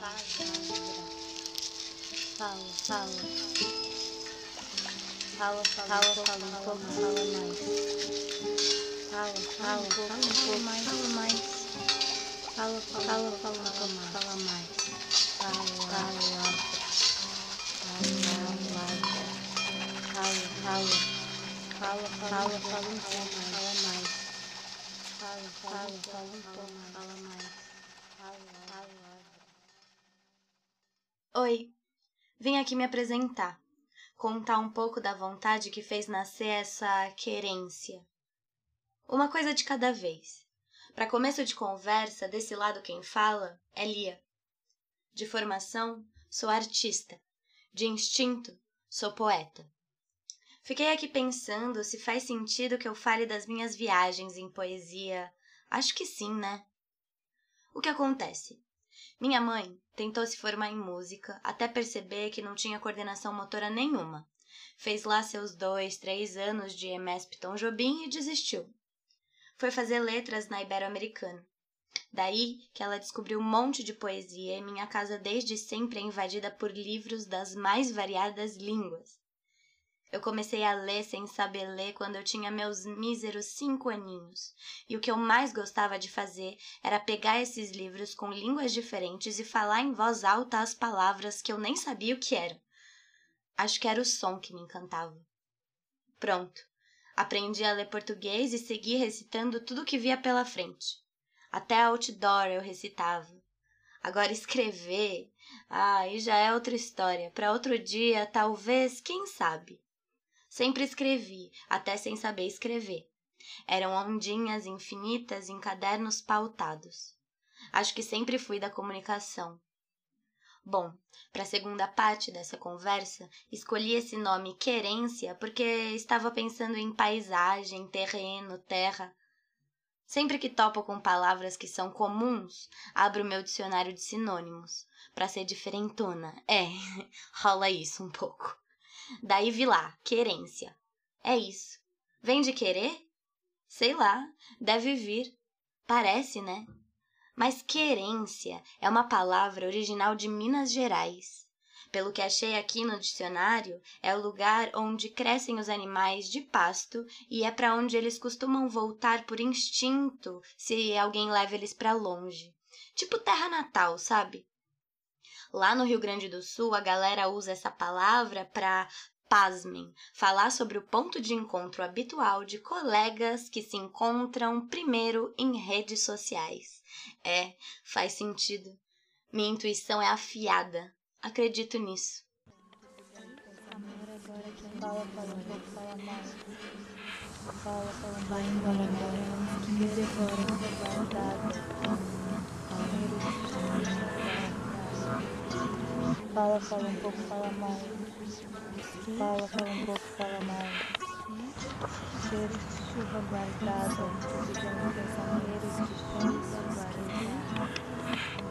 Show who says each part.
Speaker 1: Fala,
Speaker 2: Oi, vim aqui me apresentar, contar um pouco da vontade que fez nascer essa querência. Uma coisa de cada vez. Para começo de conversa, desse lado quem fala é Lia. De formação, sou artista. De instinto, sou poeta. Fiquei aqui pensando se faz sentido que eu fale das minhas viagens em poesia. Acho que sim, né? O que acontece? Minha mãe tentou se formar em música até perceber que não tinha coordenação motora nenhuma. Fez lá seus dois, três anos de EMESP Tom Jobim e desistiu. Foi fazer letras na Ibero-Americana. Daí que ela descobriu um monte de poesia e minha casa desde sempre é invadida por livros das mais variadas línguas. Eu comecei a ler sem saber ler quando eu tinha meus míseros cinco aninhos, e o que eu mais gostava de fazer era pegar esses livros com línguas diferentes e falar em voz alta as palavras que eu nem sabia o que eram. Acho que era o som que me encantava. Pronto. Aprendi a ler português e segui recitando tudo que via pela frente. Até outdoor eu recitava. Agora escrever, ah, aí já é outra história. Para outro dia, talvez, quem sabe. Sempre escrevi, até sem saber escrever. Eram ondinhas infinitas em cadernos pautados. Acho que sempre fui da comunicação. Bom, para a segunda parte dessa conversa, escolhi esse nome querência porque estava pensando em paisagem, terreno, terra. Sempre que topo com palavras que são comuns, abro meu dicionário de sinônimos, para ser diferentona. É, rola isso um pouco. Daí vi lá, querência. É isso. Vem de querer? Sei lá, deve vir. Parece, né? Mas querência é uma palavra original de Minas Gerais. Pelo que achei aqui no dicionário, é o lugar onde crescem os animais de pasto e é para onde eles costumam voltar por instinto se alguém leva eles para longe. Tipo terra natal, sabe? Lá no Rio Grande do Sul, a galera usa essa palavra para, pasmem, falar sobre o ponto de encontro habitual de colegas que se encontram primeiro em redes sociais. É, faz sentido. Minha intuição é afiada. Acredito nisso.
Speaker 1: Fala, fala um um vai embora agora, que. Fala, fala um pouco, fala mais. Fala, fala um pouco, fala mais. Cheiro de chuva guardada, de pensamentos distantes guardados.